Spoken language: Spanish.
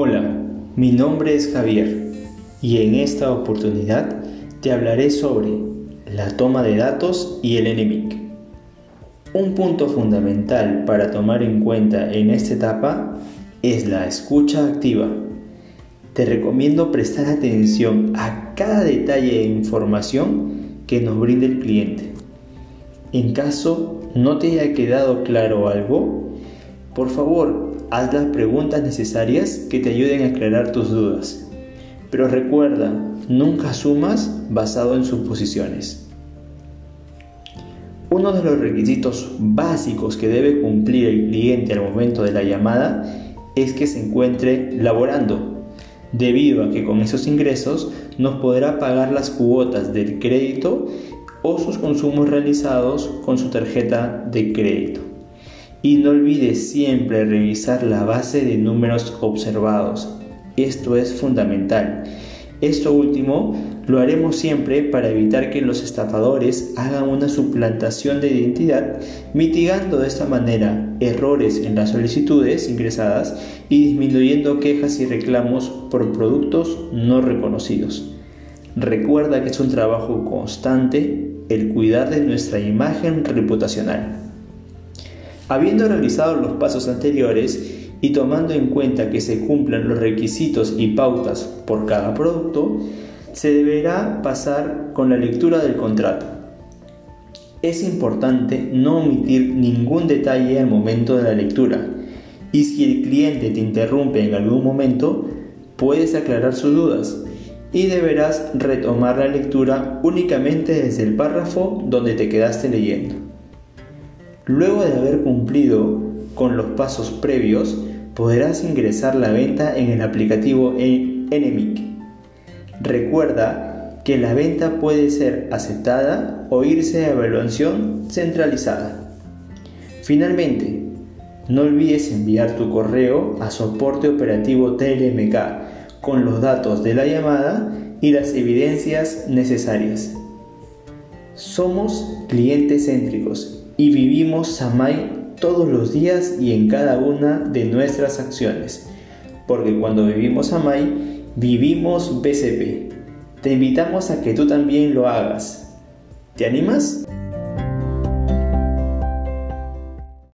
Hola, mi nombre es Javier y en esta oportunidad te hablaré sobre la toma de datos y el enemigo. Un punto fundamental para tomar en cuenta en esta etapa es la escucha activa. Te recomiendo prestar atención a cada detalle e información que nos brinde el cliente. En caso no te haya quedado claro algo, por favor haz las preguntas necesarias que te ayuden a aclarar tus dudas. Pero recuerda, nunca sumas basado en suposiciones. Uno de los requisitos básicos que debe cumplir el cliente al momento de la llamada es que se encuentre laborando, debido a que con esos ingresos nos podrá pagar las cuotas del crédito o sus consumos realizados con su tarjeta de crédito. Y no olvides siempre revisar la base de números observados. Esto es fundamental. Esto último lo haremos siempre para evitar que los estafadores hagan una suplantación de identidad, mitigando de esta manera errores en las solicitudes ingresadas y disminuyendo quejas y reclamos por productos no reconocidos. Recuerda que es un trabajo constante el cuidar de nuestra imagen reputacional. Habiendo realizado los pasos anteriores y tomando en cuenta que se cumplan los requisitos y pautas por cada producto, se deberá pasar con la lectura del contrato. Es importante no omitir ningún detalle al momento de la lectura y si el cliente te interrumpe en algún momento, puedes aclarar sus dudas y deberás retomar la lectura únicamente desde el párrafo donde te quedaste leyendo. Luego de haber cumplido con los pasos previos, podrás ingresar la venta en el aplicativo Enemic. Recuerda que la venta puede ser aceptada o irse a evaluación centralizada. Finalmente, no olvides enviar tu correo a soporte operativo TLMK con los datos de la llamada y las evidencias necesarias. Somos clientes céntricos y vivimos Samay todos los días y en cada una de nuestras acciones. Porque cuando vivimos Samay, vivimos BCP. Te invitamos a que tú también lo hagas. ¿Te animas?